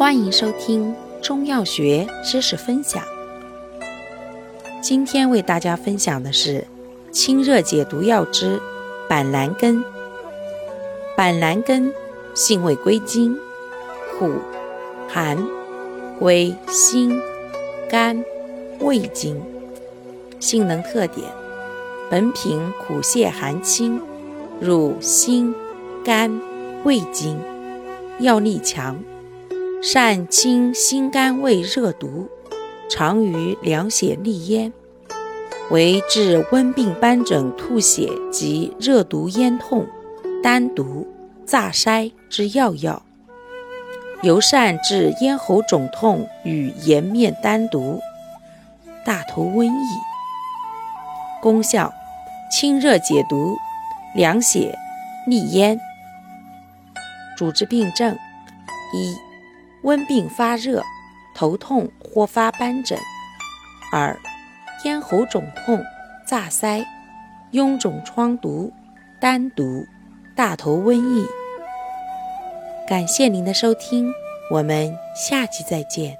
欢迎收听中药学知识分享。今天为大家分享的是清热解毒药之板蓝根。板蓝根性味归经：苦、寒，归心、肝、胃经。性能特点：本品苦泻寒清，入心、肝、胃经，药力强。善清心肝胃热毒，常于凉血利咽，为治温病斑疹吐血及热毒咽痛、丹毒、炸腮之要药，尤善治咽喉肿痛与颜面丹毒、大头瘟疫。功效：清热解毒，凉血利咽。主治病症：一。温病发热、头痛或发斑疹；二、咽喉肿痛、炸腮、臃肿疮毒、丹毒、大头瘟疫。感谢您的收听，我们下期再见。